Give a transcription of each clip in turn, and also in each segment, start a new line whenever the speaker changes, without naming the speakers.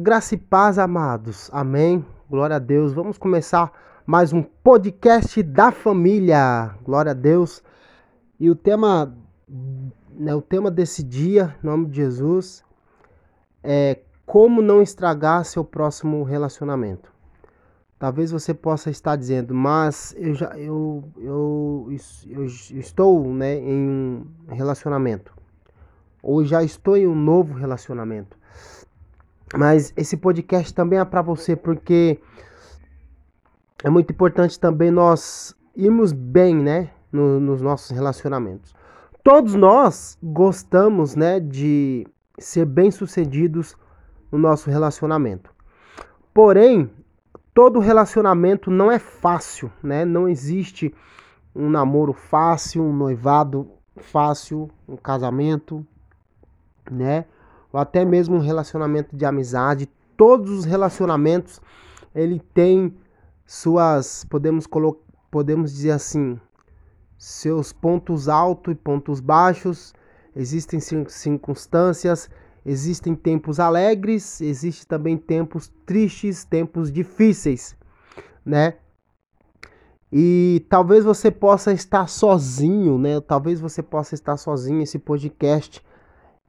Graça e paz, amados. Amém. Glória a Deus. Vamos começar mais um podcast da família. Glória a Deus. E o tema, né, o tema desse dia, em nome de Jesus, é como não estragar seu próximo relacionamento. Talvez você possa estar dizendo, mas eu já eu, eu, eu, eu estou né, em um relacionamento ou já estou em um novo relacionamento. Mas esse podcast também é para você porque é muito importante também nós irmos bem, né, no, nos nossos relacionamentos. Todos nós gostamos, né, de ser bem-sucedidos no nosso relacionamento. Porém, todo relacionamento não é fácil, né? Não existe um namoro fácil, um noivado fácil, um casamento, né? Ou até mesmo um relacionamento de amizade. Todos os relacionamentos ele tem suas, podemos podemos dizer assim, seus pontos altos e pontos baixos. Existem circunstâncias, existem tempos alegres, existem também tempos tristes, tempos difíceis, né? E talvez você possa estar sozinho, né? Talvez você possa estar sozinho esse podcast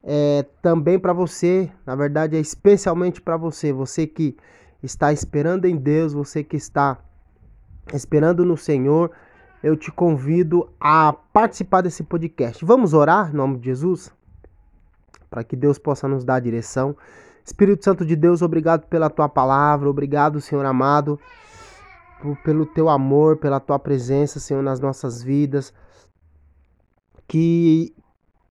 é também para você, na verdade é especialmente para você, você que está esperando em Deus, você que está esperando no Senhor, eu te convido a participar desse podcast. Vamos orar em nome de Jesus? Para que Deus possa nos dar a direção. Espírito Santo de Deus, obrigado pela tua palavra, obrigado, Senhor amado, pelo teu amor, pela tua presença, Senhor, nas nossas vidas. Que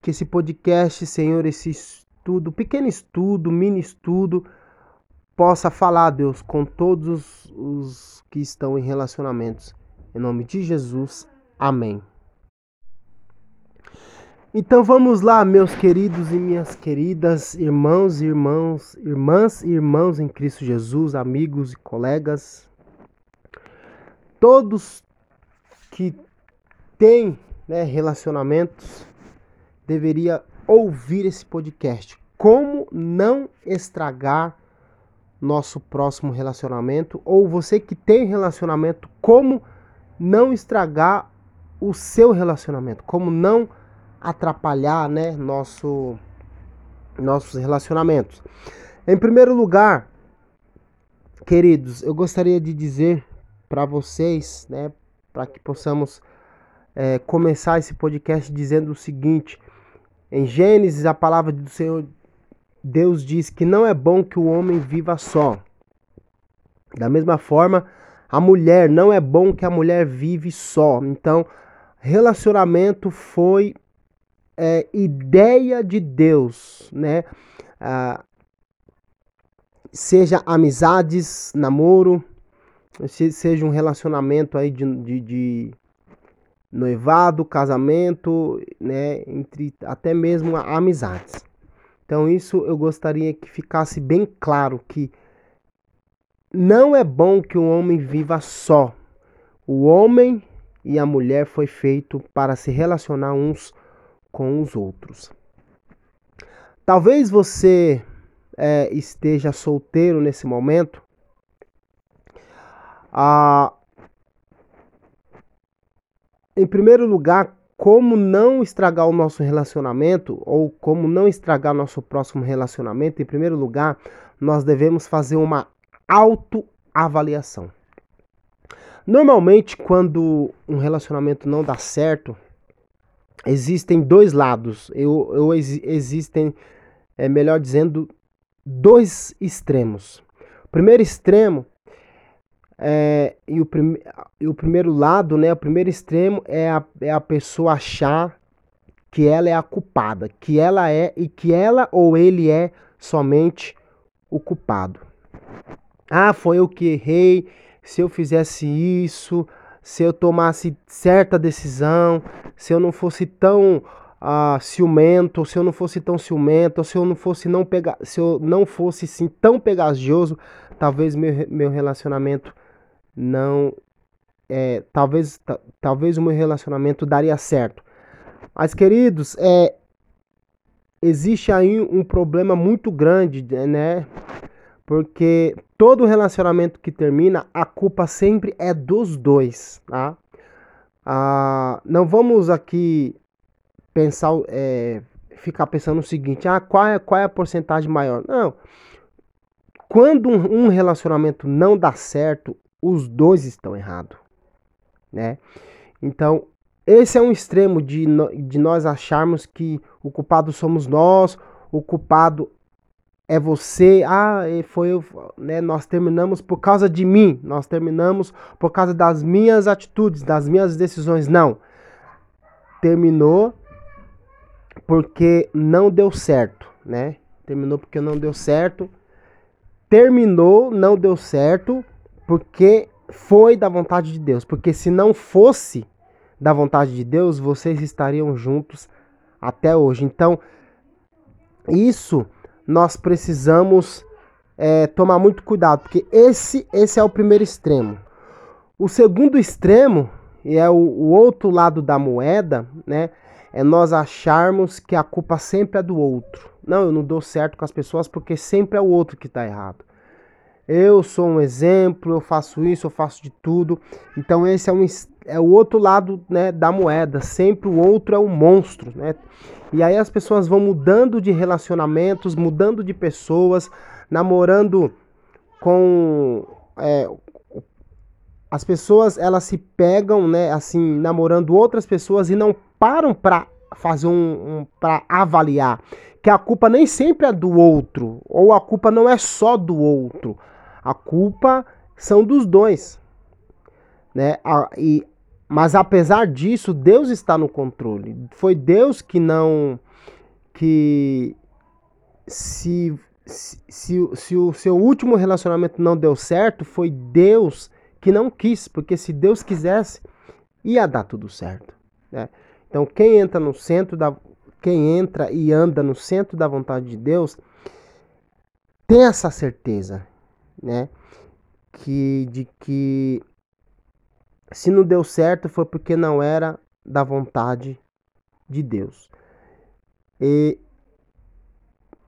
que esse podcast, Senhor, esse estudo, pequeno estudo, mini estudo, possa falar, Deus, com todos os que estão em relacionamentos. Em nome de Jesus, amém. Então vamos lá, meus queridos e minhas queridas, irmãos e irmãos, irmãs e irmãos em Cristo Jesus, amigos e colegas, todos que têm né, relacionamentos, deveria ouvir esse podcast. Como não estragar nosso próximo relacionamento? Ou você que tem relacionamento, como não estragar o seu relacionamento? Como não atrapalhar, né, nosso nossos relacionamentos? Em primeiro lugar, queridos, eu gostaria de dizer para vocês, né, para que possamos é, começar esse podcast dizendo o seguinte: em Gênesis, a palavra do Senhor Deus diz que não é bom que o homem viva só. Da mesma forma, a mulher não é bom que a mulher vive só. Então, relacionamento foi é, ideia de Deus, né? Ah, seja amizades, namoro, seja um relacionamento aí de, de, de noivado, casamento, né, entre até mesmo amizades. Então isso eu gostaria que ficasse bem claro que não é bom que o homem viva só. O homem e a mulher foi feito para se relacionar uns com os outros. Talvez você é, esteja solteiro nesse momento. Ah, em primeiro lugar, como não estragar o nosso relacionamento ou como não estragar nosso próximo relacionamento, em primeiro lugar, nós devemos fazer uma autoavaliação. Normalmente, quando um relacionamento não dá certo, existem dois lados, eu, eu existem, é melhor dizendo, dois extremos. O primeiro extremo é, e, o prim, e o primeiro lado, né, o primeiro extremo é a, é a pessoa achar que ela é a culpada, que ela é e que ela ou ele é somente o culpado. Ah, foi eu que errei. Se eu fizesse isso, se eu tomasse certa decisão, se eu não fosse tão ah, ciumento, se eu não fosse tão ciumento, se eu não fosse não pegar, se eu não fosse sim tão pegajoso, talvez meu, meu relacionamento não é, talvez talvez o meu relacionamento daria certo. Mas queridos, é existe aí um problema muito grande, né? Porque todo relacionamento que termina, a culpa sempre é dos dois, tá? Ah, não vamos aqui pensar, é, ficar pensando o seguinte, ah, qual é, qual é a porcentagem maior? Não. Quando um, um relacionamento não dá certo, os dois estão errados, né? Então, esse é um extremo de, de nós acharmos que o culpado somos nós, o culpado é você, ah, foi eu, né, nós terminamos por causa de mim, nós terminamos por causa das minhas atitudes, das minhas decisões. Não. Terminou porque não deu certo, né? Terminou porque não deu certo. Terminou, não deu certo porque foi da vontade de Deus. Porque se não fosse da vontade de Deus, vocês estariam juntos até hoje. Então, isso nós precisamos é, tomar muito cuidado, porque esse, esse é o primeiro extremo. O segundo extremo, e é o, o outro lado da moeda, né? É nós acharmos que a culpa sempre é do outro. Não, eu não dou certo com as pessoas porque sempre é o outro que está errado. Eu sou um exemplo, eu faço isso, eu faço de tudo. Então esse é, um, é o outro lado né, da moeda. Sempre o outro é um monstro, né? E aí as pessoas vão mudando de relacionamentos, mudando de pessoas, namorando com. É, as pessoas elas se pegam, né, assim, namorando outras pessoas e não param para fazer um, um para avaliar que a culpa nem sempre é do outro, ou a culpa não é só do outro. A culpa são dos dois. Né? E mas apesar disso, Deus está no controle. Foi Deus que não. que. Se, se, se, se o seu último relacionamento não deu certo, foi Deus que não quis. Porque se Deus quisesse, ia dar tudo certo. Né? Então, quem entra no centro da. Quem entra e anda no centro da vontade de Deus tem essa certeza, né? Que, de que se não deu certo foi porque não era da vontade de Deus. E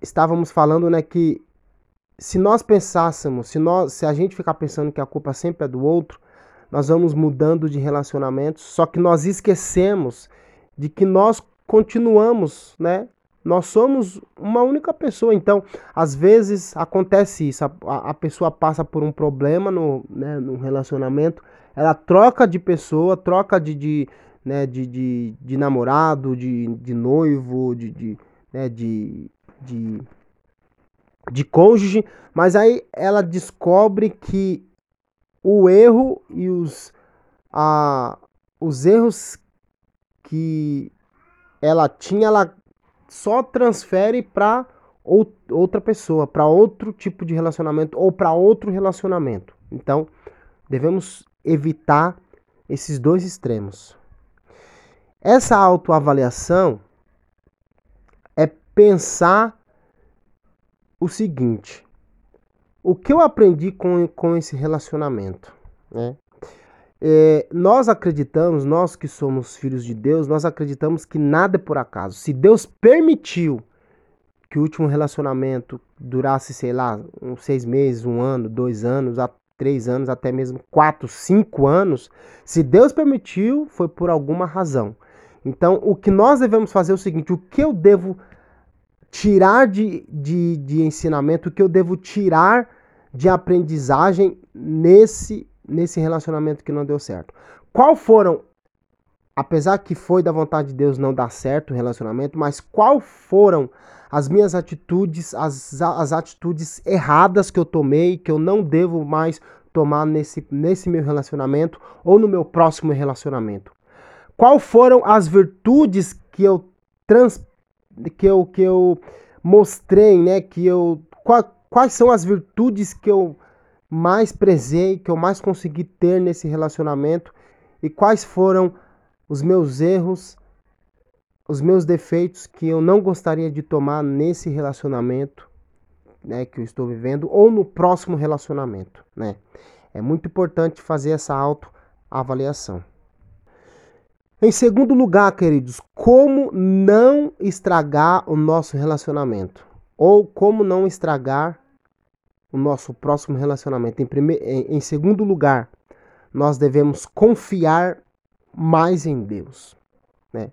estávamos falando, né, que se nós pensássemos, se nós, se a gente ficar pensando que a culpa sempre é do outro, nós vamos mudando de relacionamentos, só que nós esquecemos de que nós continuamos, né? Nós somos uma única pessoa, então às vezes acontece isso, a, a pessoa passa por um problema no, né, no relacionamento ela troca de pessoa, troca de, de, né, de, de, de namorado, de, de noivo, de, de, né, de, de, de cônjuge, mas aí ela descobre que o erro e os, a, os erros que ela tinha, ela só transfere para outra pessoa, para outro tipo de relacionamento ou para outro relacionamento. Então, devemos evitar esses dois extremos. Essa autoavaliação é pensar o seguinte: o que eu aprendi com, com esse relacionamento? Né? É, nós acreditamos, nós que somos filhos de Deus, nós acreditamos que nada é por acaso. Se Deus permitiu que o último relacionamento durasse, sei lá, uns seis meses, um ano, dois anos, três anos, até mesmo quatro, cinco anos, se Deus permitiu, foi por alguma razão. Então, o que nós devemos fazer é o seguinte: o que eu devo tirar de, de, de ensinamento, o que eu devo tirar de aprendizagem nesse, nesse relacionamento que não deu certo? Qual foram, apesar que foi da vontade de Deus não dar certo o relacionamento, mas qual foram as minhas atitudes, as, as atitudes erradas que eu tomei, que eu não devo mais tomar nesse, nesse meu relacionamento ou no meu próximo relacionamento. Qual foram as virtudes que eu trans, que eu, que eu mostrei, né? Que eu qual, quais são as virtudes que eu mais prezei, que eu mais consegui ter nesse relacionamento e quais foram os meus erros os meus defeitos que eu não gostaria de tomar nesse relacionamento né, que eu estou vivendo ou no próximo relacionamento. Né? É muito importante fazer essa autoavaliação. Em segundo lugar, queridos, como não estragar o nosso relacionamento? Ou como não estragar o nosso próximo relacionamento. Em, primeiro, em, segundo lugar, nós devemos confiar mais em Deus. Né?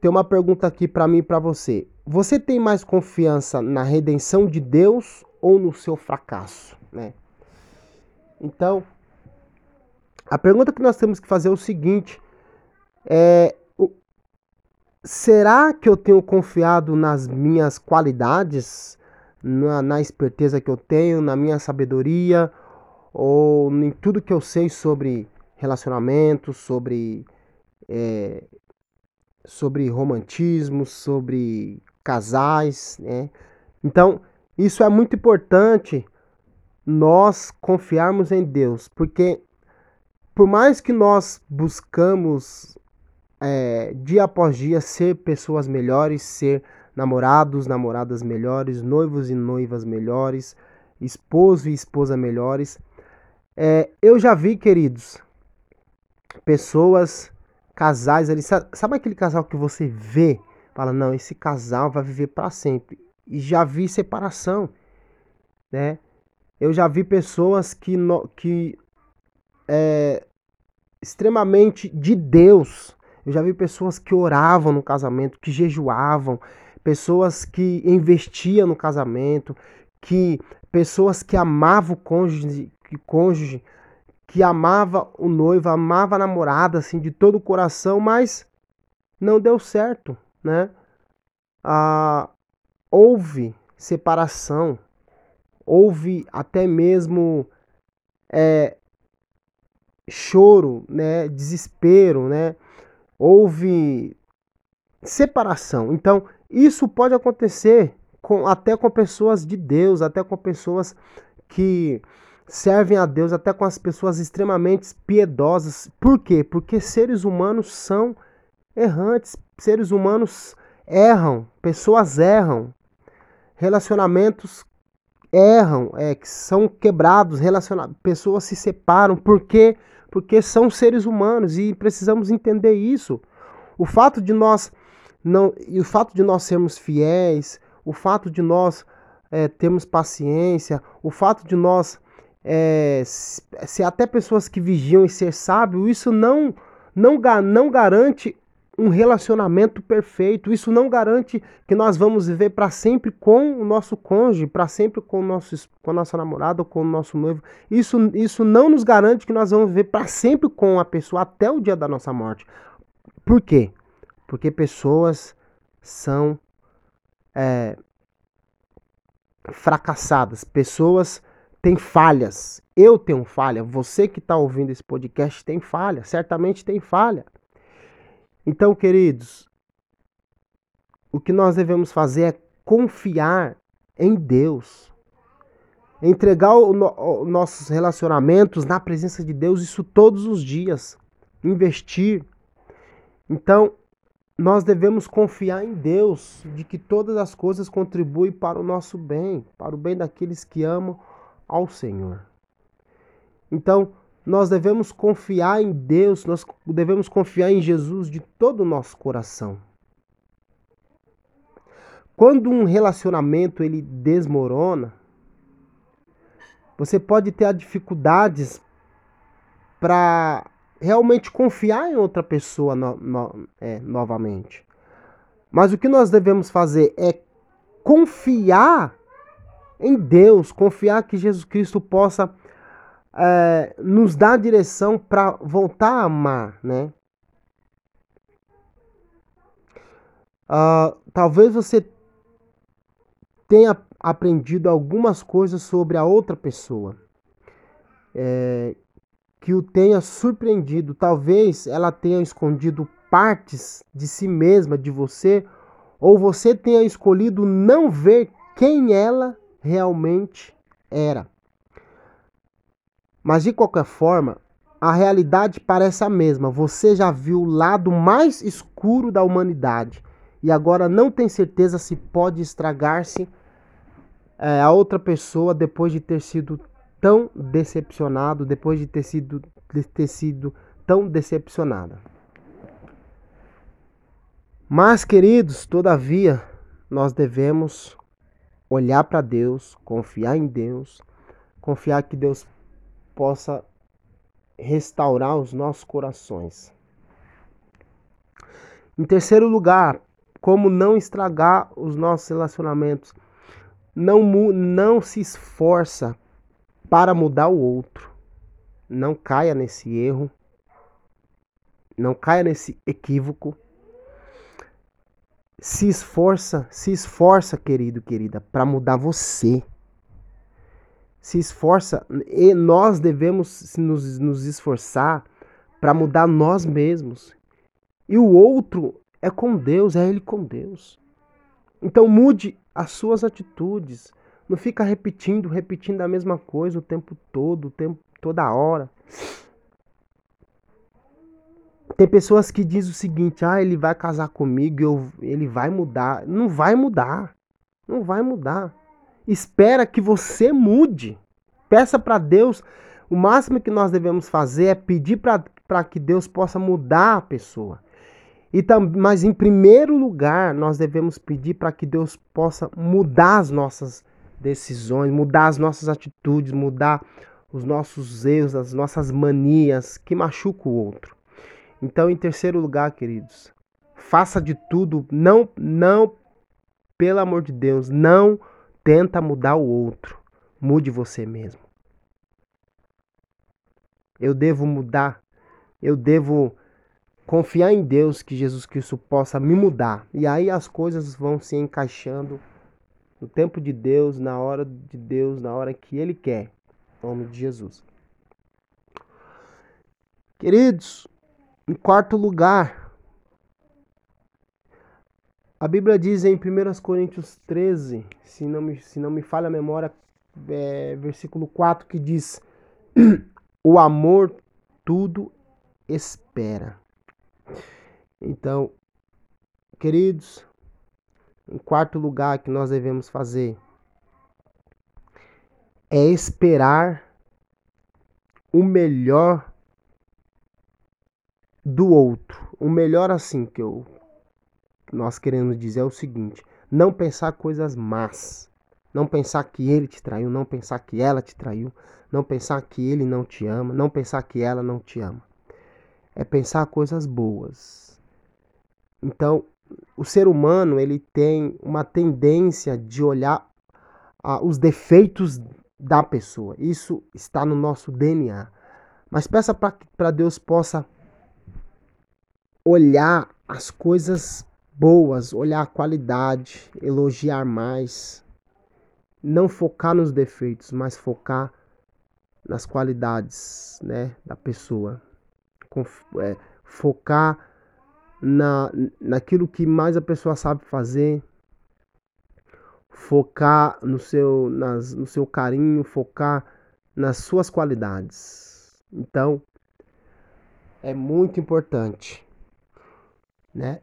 Tem uma pergunta aqui para mim e para você. Você tem mais confiança na redenção de Deus ou no seu fracasso? Né? Então, a pergunta que nós temos que fazer é o seguinte: é, será que eu tenho confiado nas minhas qualidades, na, na esperteza que eu tenho, na minha sabedoria, ou em tudo que eu sei sobre relacionamentos, sobre, é, sobre romantismo, sobre casais, né? Então, isso é muito importante nós confiarmos em Deus, porque por mais que nós buscamos é, dia após dia ser pessoas melhores, ser namorados, namoradas melhores, noivos e noivas melhores, esposo e esposa melhores, é, eu já vi, queridos, pessoas, casais ali, sabe, aquele casal que você vê, fala, não, esse casal vai viver para sempre. E já vi separação, né? Eu já vi pessoas que, no, que é, extremamente de Deus. Eu já vi pessoas que oravam no casamento, que jejuavam, pessoas que investiam no casamento, que pessoas que amavam o cônjuge, que cônjuge, que amava o noivo, amava a namorada assim de todo o coração, mas não deu certo, né? Ah, houve separação, houve até mesmo é, choro, né? Desespero, né? Houve separação. Então isso pode acontecer com, até com pessoas de Deus, até com pessoas que servem a Deus, até com as pessoas extremamente piedosas. Por quê? Porque seres humanos são errantes, seres humanos erram, pessoas erram, relacionamentos erram, é, são quebrados, pessoas se separam. Por quê? Porque são seres humanos e precisamos entender isso. O fato de nós não e o fato de nós sermos fiéis, o fato de nós é, termos paciência, o fato de nós é, ser até pessoas que vigiam e ser sábio, isso não, não, não garante um relacionamento perfeito. Isso não garante que nós vamos viver para sempre com o nosso cônjuge, para sempre com, o nosso, com a nossa namorada com o nosso noivo. Isso, isso não nos garante que nós vamos viver para sempre com a pessoa até o dia da nossa morte. Por quê? Porque pessoas são é, fracassadas, pessoas tem falhas. Eu tenho falha. Você que está ouvindo esse podcast tem falha. Certamente tem falha. Então, queridos, o que nós devemos fazer é confiar em Deus. Entregar os nossos relacionamentos na presença de Deus, isso todos os dias. Investir. Então, nós devemos confiar em Deus, de que todas as coisas contribuem para o nosso bem, para o bem daqueles que amam ao Senhor. Então, nós devemos confiar em Deus, nós devemos confiar em Jesus de todo o nosso coração. Quando um relacionamento ele desmorona, você pode ter dificuldades para realmente confiar em outra pessoa no, no, é, novamente. Mas o que nós devemos fazer é confiar em Deus, confiar que Jesus Cristo possa é, nos dar direção para voltar a amar, né? Uh, talvez você tenha aprendido algumas coisas sobre a outra pessoa é, que o tenha surpreendido. Talvez ela tenha escondido partes de si mesma, de você, ou você tenha escolhido não ver quem ela realmente era. Mas de qualquer forma, a realidade parece a mesma. Você já viu o lado mais escuro da humanidade e agora não tem certeza se pode estragar-se é, a outra pessoa depois de ter sido tão decepcionado, depois de ter sido, de ter sido tão decepcionada. Mas, queridos, todavia, nós devemos olhar para Deus, confiar em Deus, confiar que Deus possa restaurar os nossos corações. Em terceiro lugar, como não estragar os nossos relacionamentos. Não, não se esforça para mudar o outro. Não caia nesse erro. Não caia nesse equívoco. Se esforça, se esforça, querido, querida, para mudar você. Se esforça e nós devemos nos, nos esforçar para mudar nós mesmos. E o outro é com Deus, é Ele com Deus. Então mude as suas atitudes. Não fica repetindo, repetindo a mesma coisa o tempo todo, o tempo, toda hora. Tem pessoas que dizem o seguinte: ah, ele vai casar comigo, eu, ele vai mudar. Não vai mudar. Não vai mudar. Espera que você mude. Peça para Deus. O máximo que nós devemos fazer é pedir para que Deus possa mudar a pessoa. E tam, mas em primeiro lugar, nós devemos pedir para que Deus possa mudar as nossas decisões, mudar as nossas atitudes, mudar os nossos erros, as nossas manias que machucam o outro. Então, em terceiro lugar, queridos, faça de tudo, não, não, pelo amor de Deus, não tenta mudar o outro. Mude você mesmo. Eu devo mudar. Eu devo confiar em Deus que Jesus Cristo possa me mudar. E aí as coisas vão se encaixando no tempo de Deus, na hora de Deus, na hora que Ele quer. Em nome de Jesus. Queridos, em quarto lugar, a Bíblia diz em 1 Coríntios 13, se não me, se não me falha a memória, é, versículo 4, que diz: O amor tudo espera. Então, queridos, em quarto lugar que nós devemos fazer é esperar o melhor do outro. O melhor assim que eu nós queremos dizer é o seguinte: não pensar coisas más. Não pensar que ele te traiu, não pensar que ela te traiu, não pensar que ele não te ama, não pensar que ela não te ama. É pensar coisas boas então, o ser humano ele tem uma tendência de olhar ah, os defeitos da pessoa. Isso está no nosso DNA. Mas peça para Deus possa olhar as coisas boas, olhar a qualidade, elogiar mais. Não focar nos defeitos, mas focar nas qualidades né, da pessoa. É, focar na, naquilo que mais a pessoa sabe fazer, focar no seu, nas, no seu carinho, focar nas suas qualidades. Então, é muito importante, né?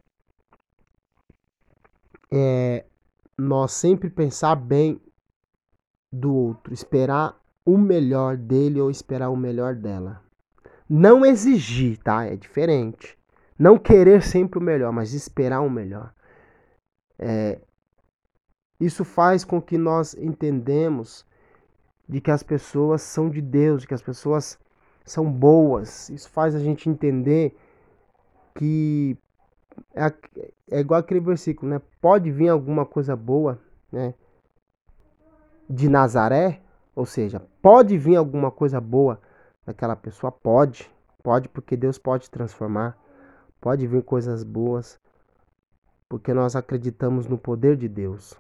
É, nós sempre pensar bem do outro, esperar o melhor dele ou esperar o melhor dela. Não exigir, tá? É diferente. Não querer sempre o melhor, mas esperar o melhor. É, isso faz com que nós entendemos de que as pessoas são de Deus, de que as pessoas são boas. Isso faz a gente entender que é, é igual aquele versículo, né? Pode vir alguma coisa boa, né? De Nazaré, ou seja, pode vir alguma coisa boa daquela pessoa, pode, pode porque Deus pode transformar. Pode vir coisas boas, porque nós acreditamos no poder de Deus.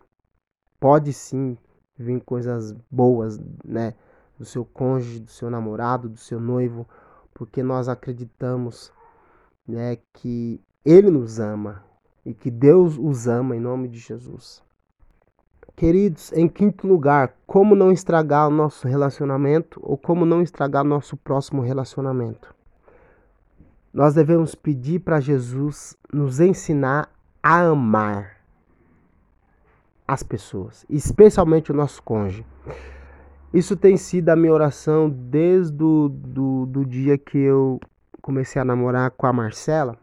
Pode sim vir coisas boas, né? Do seu cônjuge, do seu namorado, do seu noivo, porque nós acreditamos, né, que ele nos ama e que Deus os ama em nome de Jesus. Queridos, em quinto lugar, como não estragar o nosso relacionamento ou como não estragar nosso próximo relacionamento? Nós devemos pedir para Jesus nos ensinar a amar as pessoas, especialmente o nosso cônjuge. Isso tem sido a minha oração desde o do, do dia que eu comecei a namorar com a Marcela.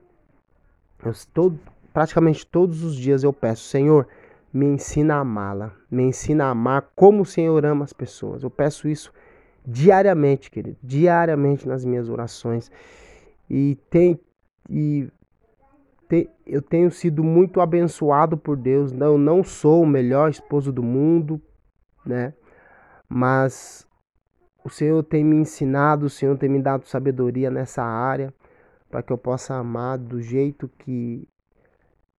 Eu, todo, praticamente todos os dias eu peço, Senhor, me ensina a amá-la, me ensina a amar como o Senhor ama as pessoas. Eu peço isso diariamente, querido, diariamente nas minhas orações. E tem e te, eu tenho sido muito abençoado por Deus. Não, não sou o melhor esposo do mundo, né? Mas o Senhor tem me ensinado, o Senhor tem me dado sabedoria nessa área para que eu possa amar do jeito que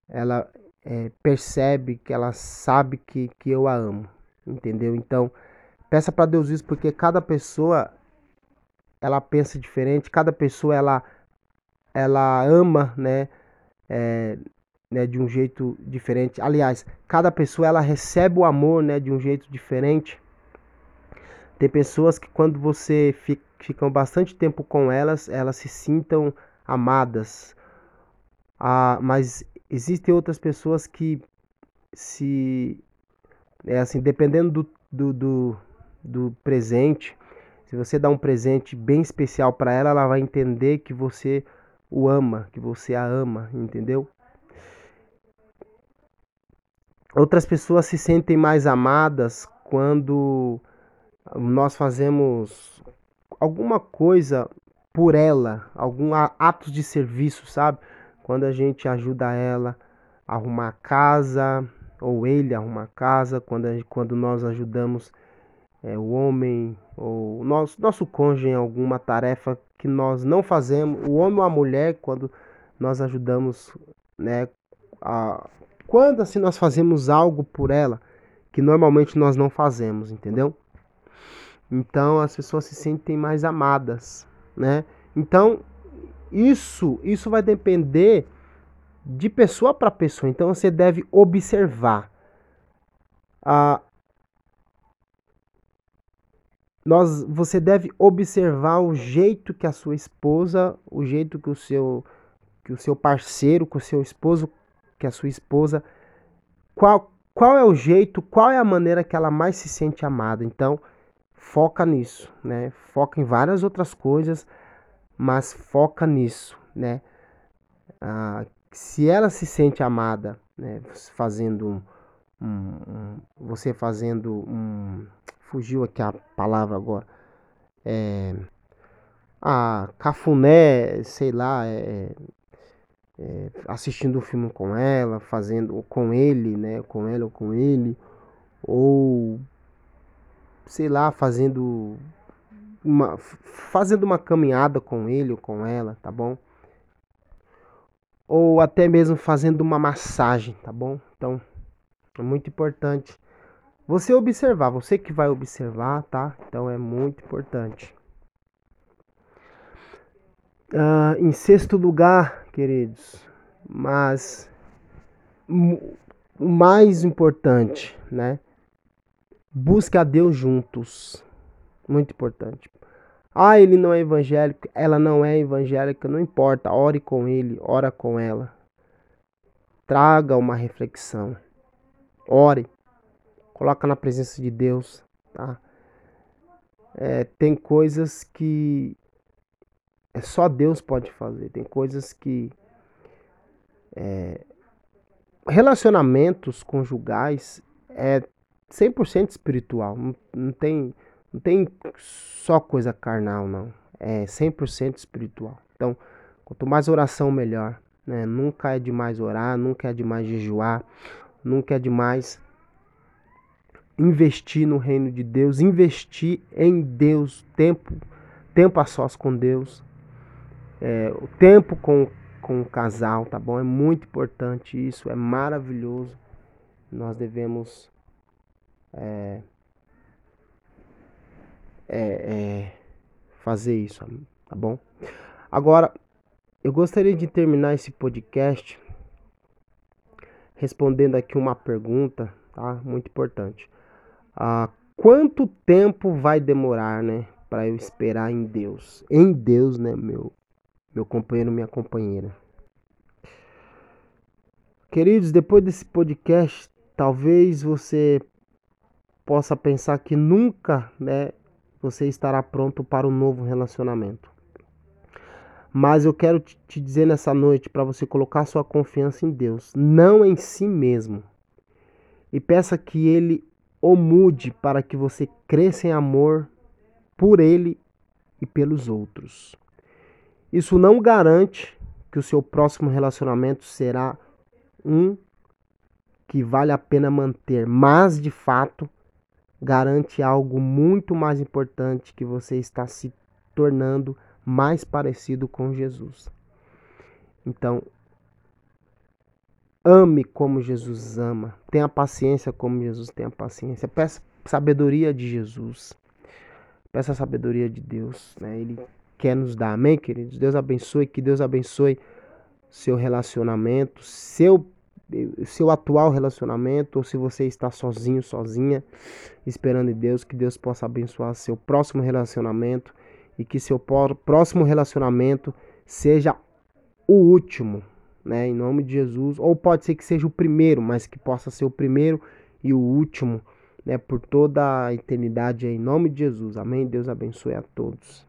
ela é, percebe, que ela sabe que, que eu a amo, entendeu? Então, peça para Deus isso, porque cada pessoa ela pensa diferente, cada pessoa ela, ela ama, né, é, né, de um jeito diferente. Aliás, cada pessoa ela recebe o amor, né, de um jeito diferente. Tem pessoas que quando você fica, ficam bastante tempo com elas, elas se sintam amadas. Ah, mas existem outras pessoas que se é assim, dependendo do, do, do, do presente, se você dá um presente bem especial para ela, ela vai entender que você o ama, que você a ama, entendeu? Outras pessoas se sentem mais amadas quando nós fazemos alguma coisa por ela, algum ato de serviço, sabe? quando a gente ajuda ela a arrumar a casa, ou ele a arrumar a casa, quando, a, quando nós ajudamos é, o homem ou nosso, nosso cônjuge em alguma tarefa que nós não fazemos, o homem ou a mulher, quando nós ajudamos, né, a, quando assim nós fazemos algo por ela que normalmente nós não fazemos, entendeu? Então as pessoas se sentem mais amadas, né? Então isso, isso vai depender de pessoa para pessoa. Então você deve observar. Ah, nós, você deve observar o jeito que a sua esposa, o jeito que o seu, que o seu parceiro, que o seu esposo, que a sua esposa, qual, qual é o jeito, qual é a maneira que ela mais se sente amada. Então, foca nisso, né? Foca em várias outras coisas mas foca nisso, né? Ah, se ela se sente amada, né, fazendo um, um, você fazendo um, fugiu aqui a palavra agora, é, a cafuné, sei lá, é, é, assistindo o um filme com ela, fazendo com ele, né, com ela ou com ele, ou sei lá, fazendo uma, fazendo uma caminhada com ele ou com ela, tá bom? Ou até mesmo fazendo uma massagem, tá bom? Então, é muito importante você observar, você que vai observar, tá? Então é muito importante. Uh, em sexto lugar, queridos, mas o mais importante, né? Busque a Deus juntos. Muito importante. Ah, ele não é evangélico, ela não é evangélica, não importa, ore com ele, ora com ela. Traga uma reflexão. Ore. Coloca na presença de Deus, tá? É, tem coisas que é só Deus pode fazer. Tem coisas que é, relacionamentos conjugais é 100% espiritual. Não, não tem não tem só coisa carnal, não. É 100% espiritual. Então, quanto mais oração, melhor. Né? Nunca é demais orar, nunca é demais jejuar, nunca é demais investir no reino de Deus, investir em Deus, tempo, tempo a sós com Deus, é, o tempo com, com o casal, tá bom? É muito importante isso, é maravilhoso. Nós devemos é, é, é, fazer isso, tá bom? Agora, eu gostaria de terminar esse podcast respondendo aqui uma pergunta, tá? Muito importante. Ah, quanto tempo vai demorar, né, para eu esperar em Deus? Em Deus, né, meu, meu companheiro, minha companheira. Queridos, depois desse podcast, talvez você possa pensar que nunca, né, você estará pronto para um novo relacionamento. Mas eu quero te dizer nessa noite para você colocar sua confiança em Deus, não em si mesmo. e peça que ele o mude para que você cresça em amor por ele e pelos outros. Isso não garante que o seu próximo relacionamento será um que vale a pena manter, mas de fato garante algo muito mais importante que você está se tornando mais parecido com Jesus. Então, ame como Jesus ama, tenha paciência como Jesus tem a paciência, peça sabedoria de Jesus, peça a sabedoria de Deus, né? Ele quer nos dar, amém, queridos? Deus abençoe, que Deus abençoe seu relacionamento, seu seu atual relacionamento, ou se você está sozinho, sozinha, esperando em Deus, que Deus possa abençoar seu próximo relacionamento e que seu próximo relacionamento seja o último, né? Em nome de Jesus. Ou pode ser que seja o primeiro, mas que possa ser o primeiro e o último, né? Por toda a eternidade, em nome de Jesus. Amém. Deus abençoe a todos.